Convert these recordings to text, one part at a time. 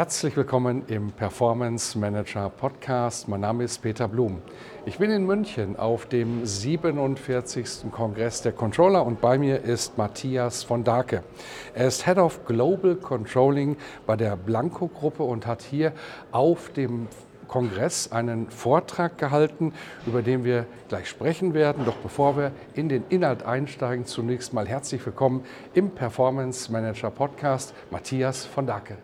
Herzlich willkommen im Performance Manager Podcast. Mein Name ist Peter Blum. Ich bin in München auf dem 47. Kongress der Controller und bei mir ist Matthias von Dake. Er ist Head of Global Controlling bei der Blanco Gruppe und hat hier auf dem Kongress einen Vortrag gehalten, über den wir gleich sprechen werden. Doch bevor wir in den Inhalt einsteigen, zunächst mal herzlich willkommen im Performance Manager Podcast, Matthias von Dake.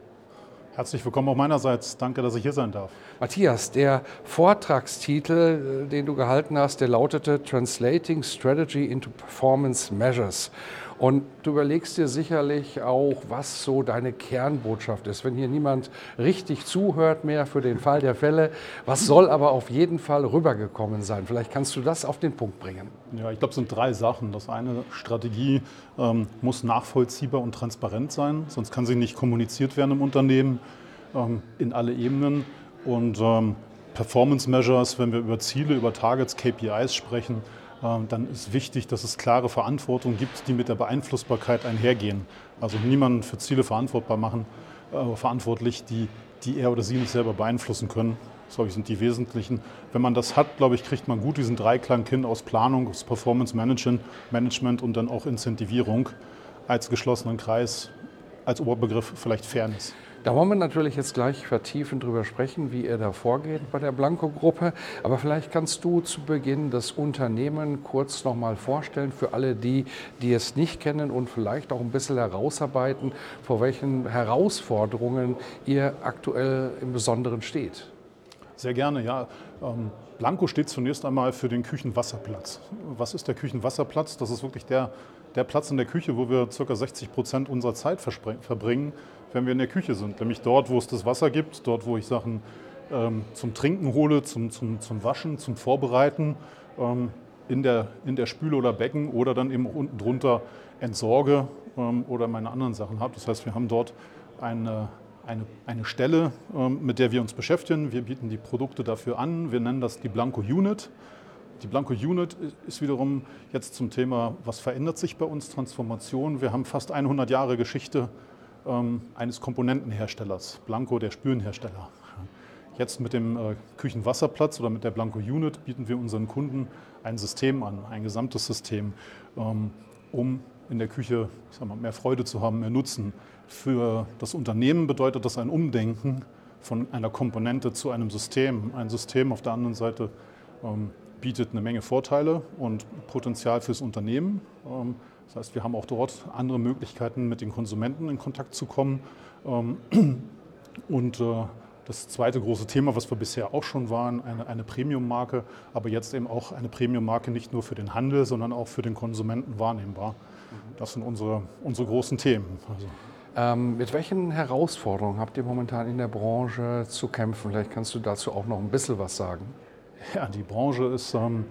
Herzlich willkommen auch meinerseits. Danke, dass ich hier sein darf. Matthias, der Vortragstitel, äh, den du gehalten hast, der lautete Translating Strategy into Performance Measures. Und du überlegst dir sicherlich auch, was so deine Kernbotschaft ist. Wenn hier niemand richtig zuhört mehr für den Fall der Fälle, was soll aber auf jeden Fall rübergekommen sein? Vielleicht kannst du das auf den Punkt bringen. Ja, ich glaube, es sind drei Sachen. Das eine, Strategie ähm, muss nachvollziehbar und transparent sein, sonst kann sie nicht kommuniziert werden im Unternehmen ähm, in alle Ebenen. Und ähm, Performance Measures, wenn wir über Ziele, über Targets, KPIs sprechen, dann ist wichtig, dass es klare Verantwortung gibt, die mit der Beeinflussbarkeit einhergehen. Also niemanden für Ziele verantwortbar machen, äh, verantwortlich, die, die er oder sie nicht selber beeinflussen können. Solche sind die wesentlichen. Wenn man das hat, glaube ich, kriegt man gut diesen Dreiklang hin aus Planung, aus Performance Management, Management und dann auch Incentivierung als geschlossenen Kreis, als Oberbegriff vielleicht Fairness. Da wollen wir natürlich jetzt gleich vertiefend drüber sprechen, wie ihr da vorgeht bei der Blanco-Gruppe. Aber vielleicht kannst du zu Beginn das Unternehmen kurz nochmal vorstellen für alle die, die es nicht kennen und vielleicht auch ein bisschen herausarbeiten, vor welchen Herausforderungen ihr aktuell im Besonderen steht. Sehr gerne, ja. Ähm, Blanco steht zunächst einmal für den Küchenwasserplatz. Was ist der Küchenwasserplatz? Das ist wirklich der, der Platz in der Küche, wo wir ca. 60 Prozent unserer Zeit verbringen wenn wir in der Küche sind. Nämlich dort, wo es das Wasser gibt, dort, wo ich Sachen ähm, zum Trinken hole, zum, zum, zum Waschen, zum Vorbereiten, ähm, in, der, in der Spüle oder Becken oder dann eben unten drunter entsorge ähm, oder meine anderen Sachen habe. Das heißt, wir haben dort eine, eine, eine Stelle, ähm, mit der wir uns beschäftigen. Wir bieten die Produkte dafür an. Wir nennen das die Blanco Unit. Die Blanco Unit ist wiederum jetzt zum Thema, was verändert sich bei uns, Transformation. Wir haben fast 100 Jahre Geschichte ähm, eines Komponentenherstellers, Blanco, der Spülenhersteller. Jetzt mit dem äh, Küchenwasserplatz oder mit der Blanco Unit bieten wir unseren Kunden ein System an, ein gesamtes System, ähm, um in der Küche mal, mehr Freude zu haben, mehr Nutzen. Für das Unternehmen bedeutet das ein Umdenken von einer Komponente zu einem System. Ein System auf der anderen Seite ähm, bietet eine Menge Vorteile und Potenzial fürs Unternehmen. Ähm, das heißt, wir haben auch dort andere Möglichkeiten, mit den Konsumenten in Kontakt zu kommen. Ähm, und äh, das zweite große Thema, was wir bisher auch schon waren, eine, eine Premium-Marke, aber jetzt eben auch eine Premium-Marke nicht nur für den Handel, sondern auch für den Konsumenten wahrnehmbar. Das sind unsere, unsere großen Themen. Also. Ähm, mit welchen Herausforderungen habt ihr momentan in der Branche zu kämpfen? Vielleicht kannst du dazu auch noch ein bisschen was sagen. Ja, die Branche ist ähm,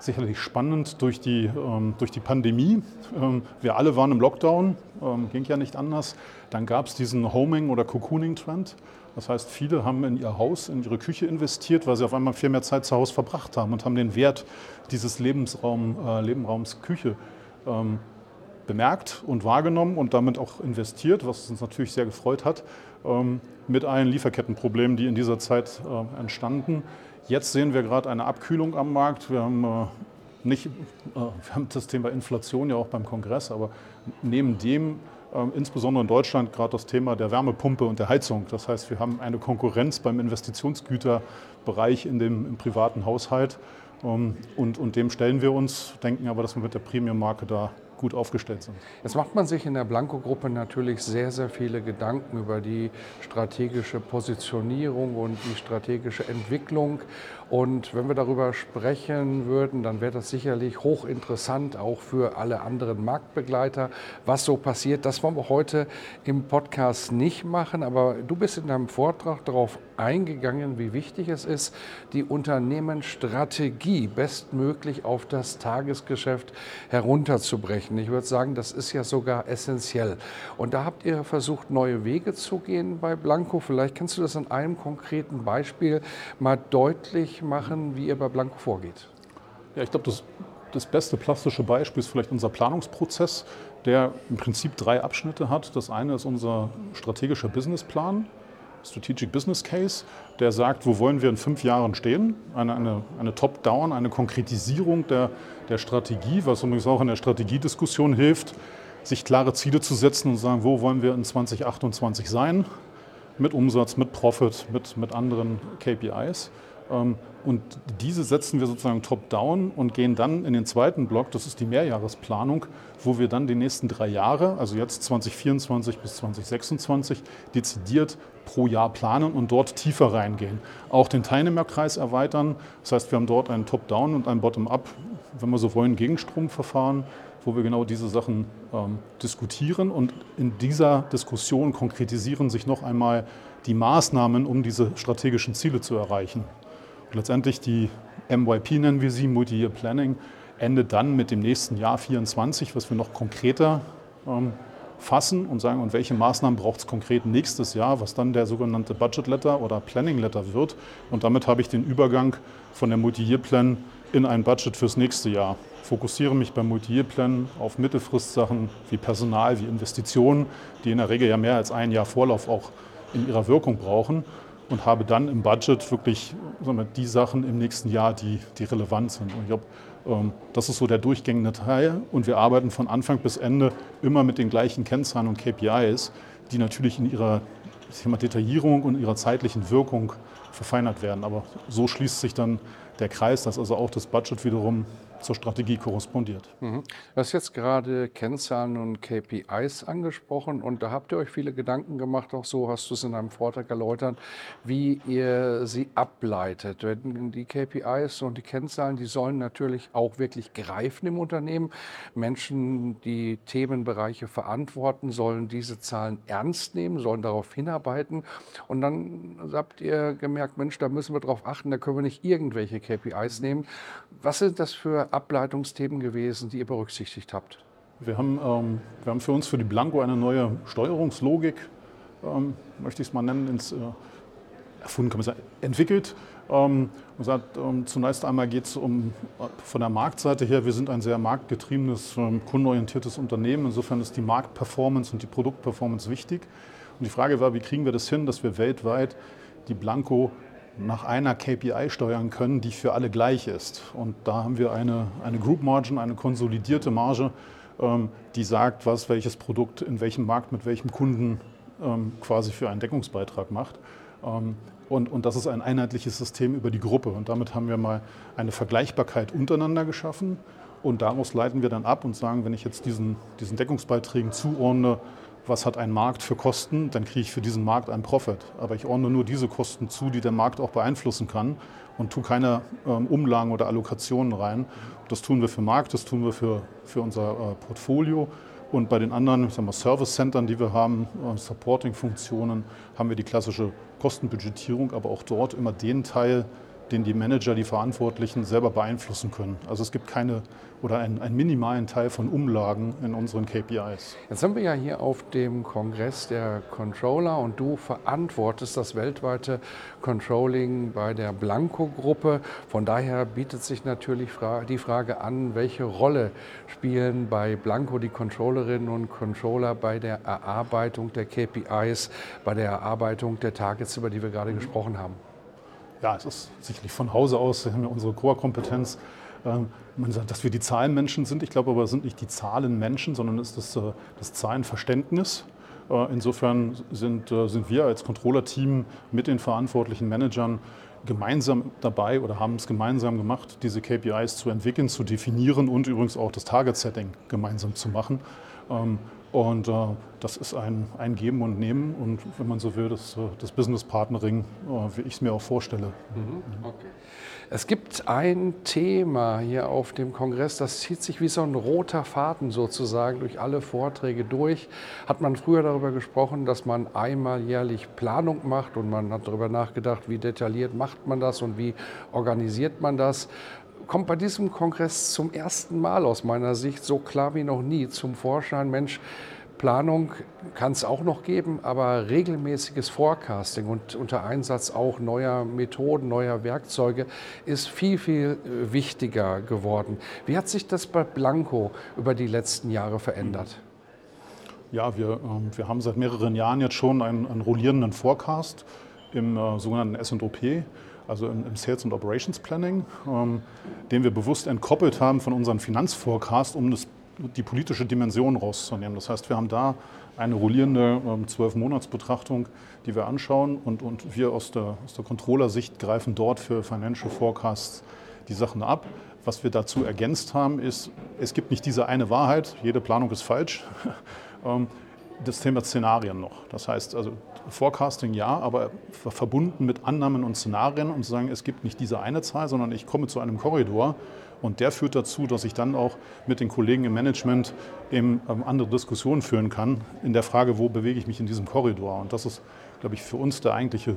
sicherlich spannend durch die, ähm, durch die Pandemie. Ähm, wir alle waren im Lockdown, ähm, ging ja nicht anders. Dann gab es diesen Homing- oder Cocooning-Trend. Das heißt, viele haben in ihr Haus, in ihre Küche investiert, weil sie auf einmal viel mehr Zeit zu Hause verbracht haben und haben den Wert dieses Lebensraum, äh, Lebenraums Küche ähm, bemerkt und wahrgenommen und damit auch investiert, was uns natürlich sehr gefreut hat, ähm, mit allen Lieferkettenproblemen, die in dieser Zeit äh, entstanden. Jetzt sehen wir gerade eine Abkühlung am Markt. Wir haben, äh, nicht, äh, wir haben das Thema Inflation ja auch beim Kongress, aber neben dem äh, insbesondere in Deutschland gerade das Thema der Wärmepumpe und der Heizung. Das heißt, wir haben eine Konkurrenz beim Investitionsgüterbereich in dem, im privaten Haushalt. Ähm, und, und dem stellen wir uns, denken aber, dass wir mit der Premium-Marke da gut aufgestellt sind. Jetzt macht man sich in der Blanco-Gruppe natürlich sehr, sehr viele Gedanken über die strategische Positionierung und die strategische Entwicklung. Und wenn wir darüber sprechen würden, dann wäre das sicherlich hochinteressant auch für alle anderen Marktbegleiter, was so passiert. Das wollen wir heute im Podcast nicht machen, aber du bist in deinem Vortrag darauf eingegangen, wie wichtig es ist, die Unternehmensstrategie bestmöglich auf das Tagesgeschäft herunterzubrechen. Ich würde sagen, das ist ja sogar essentiell. Und da habt ihr versucht, neue Wege zu gehen bei Blanco. Vielleicht kannst du das an einem konkreten Beispiel mal deutlich machen, wie ihr bei Blanco vorgeht. Ja, ich glaube, das, das beste plastische Beispiel ist vielleicht unser Planungsprozess, der im Prinzip drei Abschnitte hat. Das eine ist unser strategischer Businessplan. Strategic Business Case, der sagt, wo wollen wir in fünf Jahren stehen. Eine, eine, eine Top-Down, eine Konkretisierung der, der Strategie, was übrigens auch in der Strategiediskussion hilft, sich klare Ziele zu setzen und sagen, wo wollen wir in 2028 sein, mit Umsatz, mit Profit, mit, mit anderen KPIs. Ähm, und diese setzen wir sozusagen top-down und gehen dann in den zweiten Block, das ist die Mehrjahresplanung, wo wir dann die nächsten drei Jahre, also jetzt 2024 bis 2026, dezidiert pro Jahr planen und dort tiefer reingehen. Auch den Teilnehmerkreis erweitern. Das heißt, wir haben dort ein Top-Down und ein Bottom-up, wenn wir so wollen, Gegenstromverfahren, wo wir genau diese Sachen ähm, diskutieren. Und in dieser Diskussion konkretisieren sich noch einmal die Maßnahmen, um diese strategischen Ziele zu erreichen. Letztendlich die MYP nennen wir sie, Multi-Year Planning, endet dann mit dem nächsten Jahr 24, was wir noch konkreter ähm, fassen und sagen, und welche Maßnahmen braucht es konkret nächstes Jahr, was dann der sogenannte Budget Letter oder Planning Letter wird. Und damit habe ich den Übergang von der Multi-Year-Plan in ein Budget fürs nächste Jahr. Fokussiere mich beim Multi-Year-Plan auf Mittelfristsachen wie Personal, wie Investitionen, die in der Regel ja mehr als ein Jahr Vorlauf auch in ihrer Wirkung brauchen und habe dann im Budget wirklich wir, die Sachen im nächsten Jahr, die, die relevant sind. Und ich glaube, ähm, das ist so der durchgängige Teil und wir arbeiten von Anfang bis Ende immer mit den gleichen Kennzahlen und KPIs, die natürlich in ihrer Thema Detaillierung und ihrer zeitlichen Wirkung verfeinert werden. Aber so schließt sich dann der Kreis, dass also auch das Budget wiederum zur Strategie korrespondiert. Mhm. Du hast jetzt gerade Kennzahlen und KPIs angesprochen und da habt ihr euch viele Gedanken gemacht, auch so hast du es in einem Vortrag erläutert, wie ihr sie ableitet. Die KPIs und die Kennzahlen, die sollen natürlich auch wirklich greifen im Unternehmen. Menschen, die Themenbereiche verantworten, sollen diese Zahlen ernst nehmen, sollen darauf hinarbeiten und dann habt ihr gemerkt, Mensch, da müssen wir darauf achten, da können wir nicht irgendwelche KPIs nehmen. Was sind das für Ableitungsthemen gewesen, die ihr berücksichtigt habt? Wir haben, ähm, wir haben für uns für die Blanco eine neue Steuerungslogik, ähm, möchte ich es mal nennen, ins, äh, erfunden, kann man sagen, entwickelt. Ähm, und sagt, ähm, zunächst einmal geht es um von der Marktseite her, wir sind ein sehr marktgetriebenes, ähm, kundenorientiertes Unternehmen. Insofern ist die Marktperformance und die Produktperformance wichtig. Und die Frage war, wie kriegen wir das hin, dass wir weltweit die Blanco nach einer KPI steuern können, die für alle gleich ist. Und da haben wir eine, eine Group Margin, eine konsolidierte Marge, ähm, die sagt, was welches Produkt in welchem Markt mit welchem Kunden ähm, quasi für einen Deckungsbeitrag macht. Ähm, und, und das ist ein einheitliches System über die Gruppe. Und damit haben wir mal eine Vergleichbarkeit untereinander geschaffen. Und daraus leiten wir dann ab und sagen, wenn ich jetzt diesen, diesen Deckungsbeiträgen zuordne, was hat ein Markt für Kosten, dann kriege ich für diesen Markt einen Profit. Aber ich ordne nur diese Kosten zu, die der Markt auch beeinflussen kann und tue keine ähm, Umlagen oder Allokationen rein. Das tun wir für Markt, das tun wir für, für unser äh, Portfolio. Und bei den anderen Service-Centern, die wir haben, äh, Supporting-Funktionen, haben wir die klassische Kostenbudgetierung, aber auch dort immer den Teil, den die Manager, die Verantwortlichen selber beeinflussen können. Also es gibt keine oder einen, einen, minimalen Teil von Umlagen in unseren KPIs. Jetzt sind wir ja hier auf dem Kongress der Controller und du verantwortest das weltweite Controlling bei der Blanco-Gruppe. Von daher bietet sich natürlich die Frage an, welche Rolle spielen bei Blanco die Controllerinnen und Controller bei der Erarbeitung der KPIs, bei der Erarbeitung der Targets, über die wir gerade gesprochen haben ja, es ist sicherlich von Hause aus haben ja unsere Core-Kompetenz. Ähm, man sagt, dass wir die Zahlenmenschen sind. Ich glaube aber, es sind nicht die Zahlenmenschen, sondern es ist das, äh, das Zahlenverständnis. Äh, insofern sind, äh, sind wir als Controller-Team mit den verantwortlichen Managern gemeinsam dabei oder haben es gemeinsam gemacht, diese KPIs zu entwickeln, zu definieren und übrigens auch das Target-Setting gemeinsam zu machen. Und äh, das ist ein, ein Geben und Nehmen und wenn man so will, das, äh, das Business Partnering, äh, wie ich es mir auch vorstelle. Mhm. Okay. Es gibt ein Thema hier auf dem Kongress, das zieht sich wie so ein roter Faden sozusagen durch alle Vorträge durch. Hat man früher darüber gesprochen, dass man einmal jährlich Planung macht und man hat darüber nachgedacht, wie detailliert macht man das und wie organisiert man das kommt bei diesem Kongress zum ersten Mal aus meiner Sicht so klar wie noch nie zum Vorschein, Mensch, Planung kann es auch noch geben, aber regelmäßiges Forecasting und unter Einsatz auch neuer Methoden, neuer Werkzeuge ist viel, viel wichtiger geworden. Wie hat sich das bei Blanco über die letzten Jahre verändert? Ja, wir, ähm, wir haben seit mehreren Jahren jetzt schon einen, einen rollierenden Forecast im äh, sogenannten SOP also im, Sales and Operations Planning, ähm, den wir bewusst entkoppelt haben von unserem Finanzforecast, um das, die politische Dimension rauszunehmen. Das heißt, wir haben da eine rollierende ähm, Monatsbetrachtung, die wir anschauen und, und wir aus der, aus der Controller-Sicht greifen dort für Financial Forecasts die Sachen ab. Was wir dazu ergänzt haben, ist, es gibt nicht diese eine Wahrheit, jede Planung ist falsch. Ähm, das Thema Szenarien noch. Das heißt also Forecasting ja, aber verbunden mit Annahmen und Szenarien, um zu sagen, es gibt nicht diese eine Zahl, sondern ich komme zu einem Korridor und der führt dazu, dass ich dann auch mit den Kollegen im Management eben ähm, andere Diskussionen führen kann in der Frage, wo bewege ich mich in diesem Korridor. Und das ist, glaube ich, für uns der eigentliche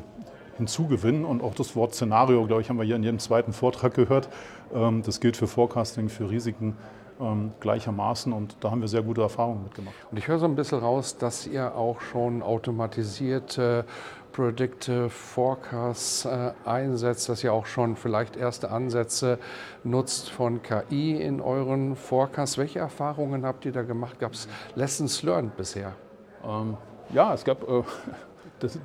Hinzugewinn und auch das Wort Szenario, glaube ich, haben wir hier in jedem zweiten Vortrag gehört. Ähm, das gilt für Forecasting, für Risiken ähm, gleichermaßen und da haben wir sehr gute Erfahrungen mitgemacht. Und ich höre so ein bisschen raus, dass ihr auch schon automatisierte Predictive Forecasts äh, einsetzt, dass ihr auch schon vielleicht erste Ansätze nutzt von KI in euren Forecasts. Welche Erfahrungen habt ihr da gemacht? Gab es Lessons learned bisher? Ähm, ja, es gab äh, das,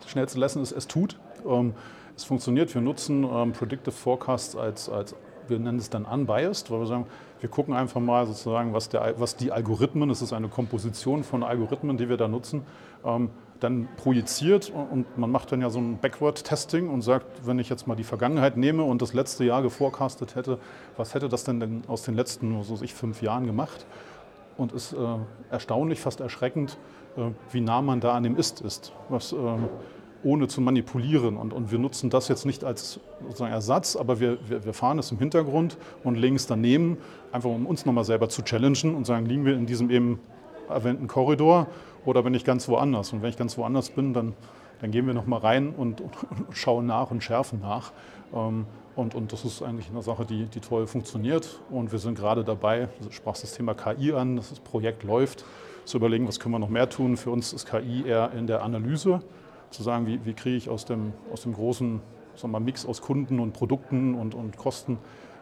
das, schnellste Lesson ist, es tut. Ähm, es funktioniert. Wir nutzen ähm, Predictive Forecasts als, als wir nennen es dann unbiased, weil wir sagen, wir gucken einfach mal sozusagen, was, der, was die Algorithmen, es ist eine Komposition von Algorithmen, die wir da nutzen, ähm, dann projiziert und man macht dann ja so ein Backward-Testing und sagt, wenn ich jetzt mal die Vergangenheit nehme und das letzte Jahr geforecastet hätte, was hätte das denn, denn aus den letzten, so ich, fünf Jahren gemacht? Und es ist äh, erstaunlich, fast erschreckend, äh, wie nah man da an dem Ist ist. Was, äh, ohne zu manipulieren. Und, und wir nutzen das jetzt nicht als sozusagen Ersatz, aber wir, wir, wir fahren es im Hintergrund und legen es daneben, einfach um uns nochmal selber zu challengen und sagen, liegen wir in diesem eben erwähnten Korridor oder bin ich ganz woanders? Und wenn ich ganz woanders bin, dann, dann gehen wir nochmal rein und, und, schauen nach und schärfen nach. Ähm, und, und das ist eigentlich eine Sache, die, die toll funktioniert. Und wir sind gerade dabei, du sprachst das Thema KI an, das Projekt läuft, zu überlegen, was können wir noch mehr tun. Für uns ist KI eher in der Analyse zu sagen, wie, wie kriege ich aus dem, aus dem großen sagen wir, Mix aus Kunden und Produkten und, und Kosten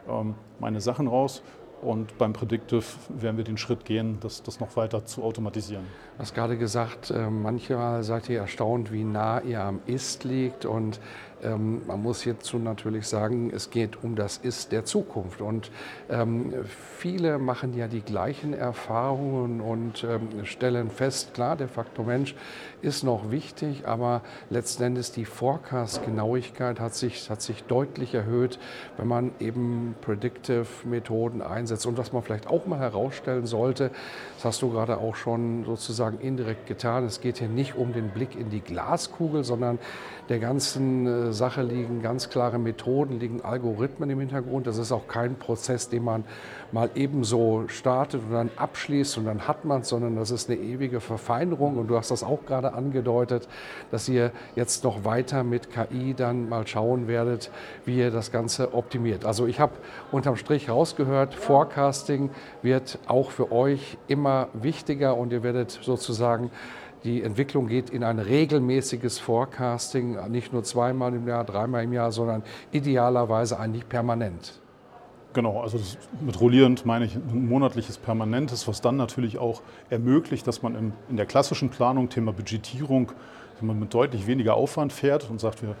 ähm, meine Sachen raus. Und beim Predictive werden wir den Schritt gehen, das, das noch weiter zu automatisieren. Du hast gerade gesagt, äh, manchmal seid ihr erstaunt, wie nah ihr am Ist liegt. Und ähm, man muss hierzu natürlich sagen, es geht um das Ist der Zukunft. Und ähm, viele machen ja die gleichen Erfahrungen und ähm, stellen fest, klar, der Faktor Mensch ist noch wichtig, aber letzten Endes die Forecast-Genauigkeit hat sich, hat sich deutlich erhöht, wenn man eben Predictive-Methoden einsetzt. Und was man vielleicht auch mal herausstellen sollte, das hast du gerade auch schon sozusagen indirekt getan, es geht hier nicht um den Blick in die Glaskugel, sondern der ganzen äh, Sache liegen ganz klare Methoden, liegen Algorithmen im Hintergrund. Das ist auch kein Prozess, den man mal ebenso startet und dann abschließt und dann hat man es, sondern das ist eine ewige Verfeinerung. Und du hast das auch gerade angedeutet, dass ihr jetzt noch weiter mit KI dann mal schauen werdet, wie ihr das Ganze optimiert. Also ich habe unterm Strich rausgehört, Forecasting wird auch für euch immer wichtiger und ihr werdet sozusagen die Entwicklung geht in ein regelmäßiges Forecasting, nicht nur zweimal im Jahr, dreimal im Jahr, sondern idealerweise eigentlich permanent. Genau, also mit rollierend meine ich ein monatliches Permanentes, was dann natürlich auch ermöglicht, dass man in, in der klassischen Planung, Thema Budgetierung, wenn man mit deutlich weniger Aufwand fährt und sagt, wir,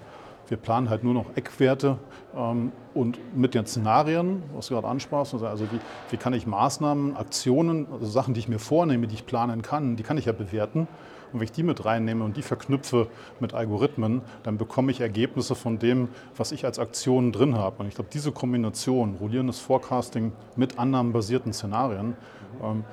wir planen halt nur noch Eckwerte ähm, und mit den Szenarien, was du gerade ansprachst, also wie, wie kann ich Maßnahmen, Aktionen, also Sachen, die ich mir vornehme, die ich planen kann, die kann ich ja bewerten Und wenn ich die mit reinnehme und die verknüpfe mit Algorithmen, dann bekomme ich Ergebnisse von dem, was ich als Aktionen drin habe. Und ich glaube, diese Kombination, rollierendes Forecasting mit annahmenbasierten Szenarien, ähm,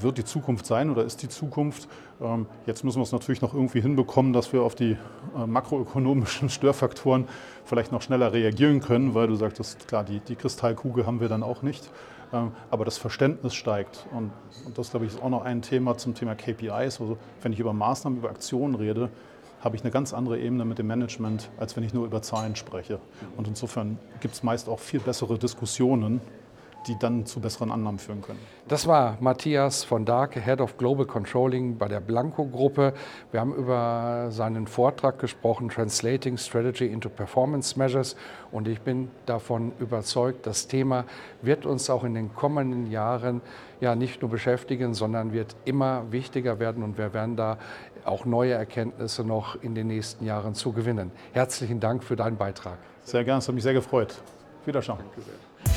wird die Zukunft sein oder ist die Zukunft. Ähm, jetzt müssen wir es natürlich noch irgendwie hinbekommen, dass wir auf die äh, makroökonomischen Störfaktoren vielleicht noch schneller reagieren können, weil du sagtest, klar, die, die Kristallkugel haben wir dann auch nicht. Ähm, aber das Verständnis steigt. Und, und das, glaube ich, ist auch noch ein Thema zum Thema KPIs. Also wenn ich über Maßnahmen, über Aktionen rede, habe ich eine ganz andere Ebene mit dem Management, als wenn ich nur über Zahlen spreche. Und insofern gibt es meist auch viel bessere Diskussionen die dann zu besseren Annahmen führen können. Das war Matthias von Darke, Head of Global Controlling bei der Blanco-Gruppe. Wir haben über seinen Vortrag gesprochen, Translating Strategy into Performance Measures. Und ich bin davon überzeugt, das Thema wird uns auch in den kommenden Jahren ja nicht nur beschäftigen, sondern wird immer wichtiger werden. Und wir werden da auch neue Erkenntnisse noch in den nächsten Jahren zu gewinnen. Herzlichen Dank für deinen Beitrag. Sehr gerne, es hat mich sehr gefreut. Wiederschauen. Danke sehr.